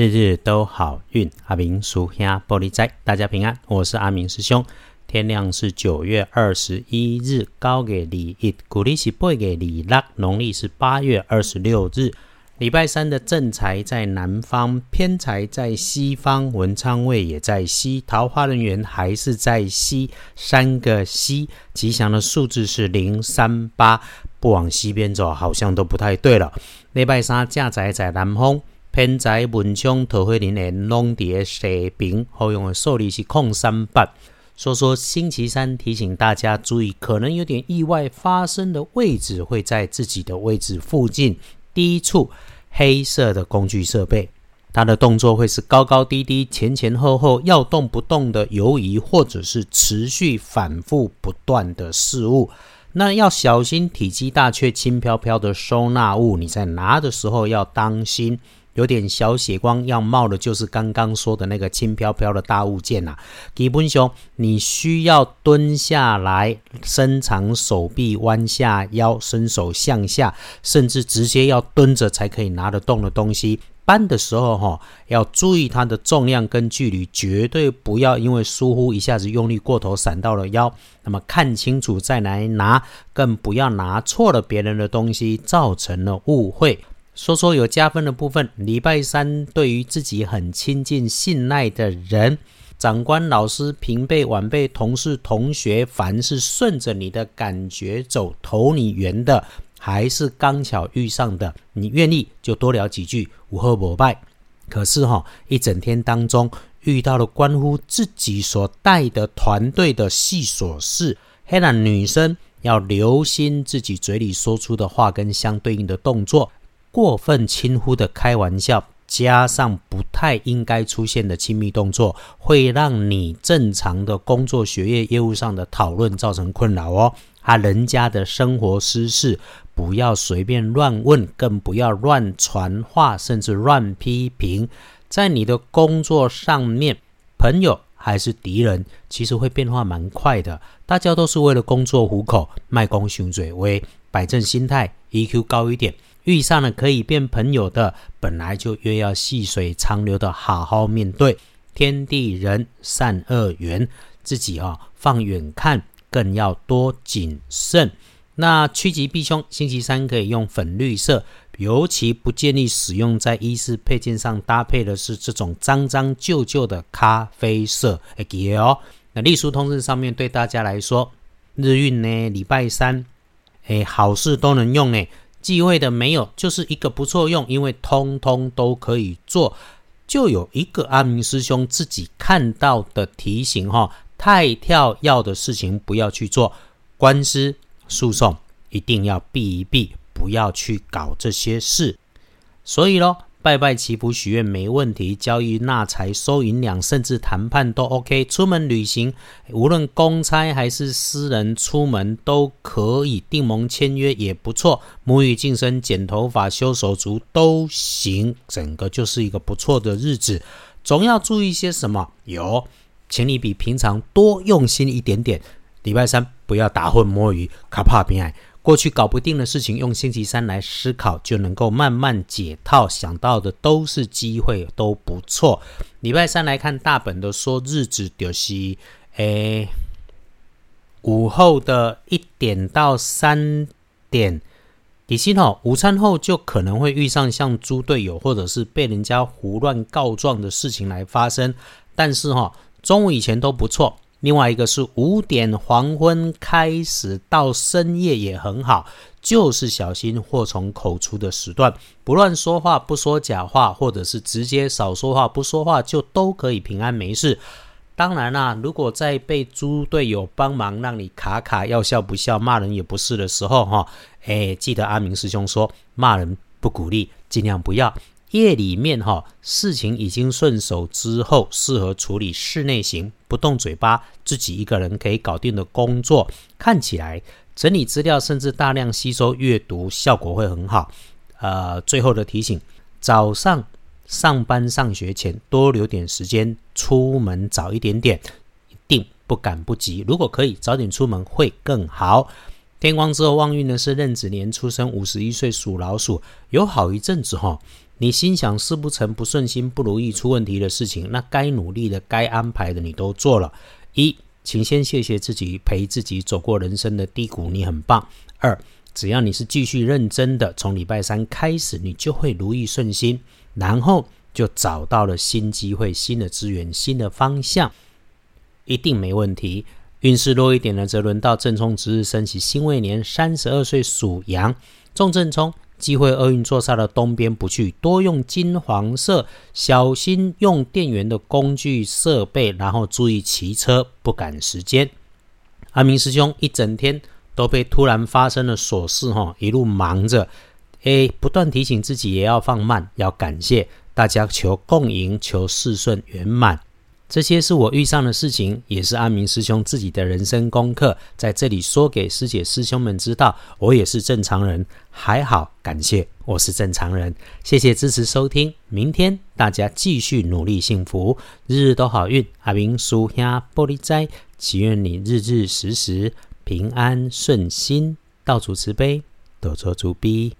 日日都好运，阿明属兄玻璃仔，大家平安，我是阿明师兄。天亮是九月二十一日，高给礼一，古历是八月礼六，农历是八月二十六日。礼拜三的正财在南方，偏财在西方，文昌位也在西，桃花人员还是在西，三个西。吉祥的数字是零三八，不往西边走，好像都不太对了。礼拜三正财在南方。偏在文昌桃花林的拢伫西边，好用的数字是空三八。说说星期三提醒大家注意，可能有点意外发生的位置会在自己的位置附近。第一处黑色的工具设备，它的动作会是高高低低、前前后后、要动不动的游移，或者是持续反复不断的事物。那要小心体积大却轻飘飘的收纳物，你在拿的时候要当心。有点小血光要冒的，就是刚刚说的那个轻飘飘的大物件呐。基本上，你需要蹲下来，伸长手臂，弯下腰，伸手向下，甚至直接要蹲着才可以拿得动的东西。搬的时候哈，要注意它的重量跟距离，绝对不要因为疏忽一下子用力过头，闪到了腰。那么看清楚再来拿，更不要拿错了别人的东西，造成了误会。说说有加分的部分。礼拜三对于自己很亲近、信赖的人，长官、老师、平辈、晚辈、同事、同学，凡是顺着你的感觉走、投你缘的，还是刚巧遇上的，你愿意就多聊几句，无后不拜。可是哈，一整天当中遇到了关乎自己所带的团队的细琐事，黑男女生要留心自己嘴里说出的话跟相对应的动作。过分轻忽的开玩笑，加上不太应该出现的亲密动作，会让你正常的工作、学业、业务上的讨论造成困扰哦。他人家的生活私事，不要随便乱问，更不要乱传话，甚至乱批评。在你的工作上面，朋友还是敌人，其实会变化蛮快的。大家都是为了工作糊口，卖公胸嘴威摆正心态，EQ 高一点。遇上了可以变朋友的，本来就越要细水长流的好好面对。天地人善恶缘，自己啊放远看，更要多谨慎。那趋吉避凶，星期三可以用粉绿色，尤其不建议使用在衣饰配件上搭配的是这种脏脏旧旧的咖啡色。哎，记哦。那隶书通知上面对大家来说，日运呢，礼拜三，哎，好事都能用呢。忌讳的没有，就是一个不错用，因为通通都可以做。就有一个阿明师兄自己看到的提醒哈，太跳要的事情不要去做，官司诉讼一定要避一避，不要去搞这些事。所以咯。拜拜祈福许愿没问题，交易纳财收银两，甚至谈判都 OK。出门旅行，无论公差还是私人出门都可以订盟签约也不错。母语晋升、剪头发、修手足都行，整个就是一个不错的日子。总要注意些什么？有，请你比平常多用心一点点。礼拜三不要打混摸鱼，卡怕偏爱。过去搞不定的事情，用星期三来思考，就能够慢慢解套。想到的都是机会，都不错。礼拜三来看大本的说，日子就是，诶，午后的一点到三点，底薪哦，午餐后就可能会遇上像猪队友或者是被人家胡乱告状的事情来发生。但是哈，中午以前都不错。另外一个是五点黄昏开始到深夜也很好，就是小心祸从口出的时段，不乱说话，不说假话，或者是直接少说话，不说话就都可以平安没事。当然啦，如果在被猪队友帮忙让你卡卡要笑不笑，骂人也不是的时候，哈，哎，记得阿明师兄说，骂人不鼓励，尽量不要。夜里面哈，事情已经顺手之后，适合处理室内型不动嘴巴，自己一个人可以搞定的工作，看起来整理资料甚至大量吸收阅读效果会很好。呃，最后的提醒：早上上班上学前多留点时间，出门早一点点，一定不赶不急。如果可以早点出门会更好。天光之后旺运呢是壬子年出生，五十一岁属老鼠，有好一阵子哈。你心想事不成、不顺心、不如意、出问题的事情，那该努力的、该安排的你都做了。一，请先谢谢自己，陪自己走过人生的低谷，你很棒。二，只要你是继续认真的，从礼拜三开始，你就会如意顺心，然后就找到了新机会、新的资源、新的方向，一定没问题。运势弱一点呢，则轮到正冲值日升起，辛未年三十二岁属羊，重正冲。机会厄运坐煞的东边不去，多用金黄色，小心用电源的工具设备，然后注意骑车，不赶时间。阿明师兄一整天都被突然发生的琐事哈，一路忙着，诶，不断提醒自己也要放慢，要感谢大家，求共赢，求事顺圆满。这些是我遇上的事情，也是阿明师兄自己的人生功课，在这里说给师姐师兄们知道，我也是正常人，还好，感谢我是正常人，谢谢支持收听，明天大家继续努力幸福，日日都好运，阿明叔兄玻璃斋，祈愿你日日时时平安顺心，到处慈悲，多做主逼。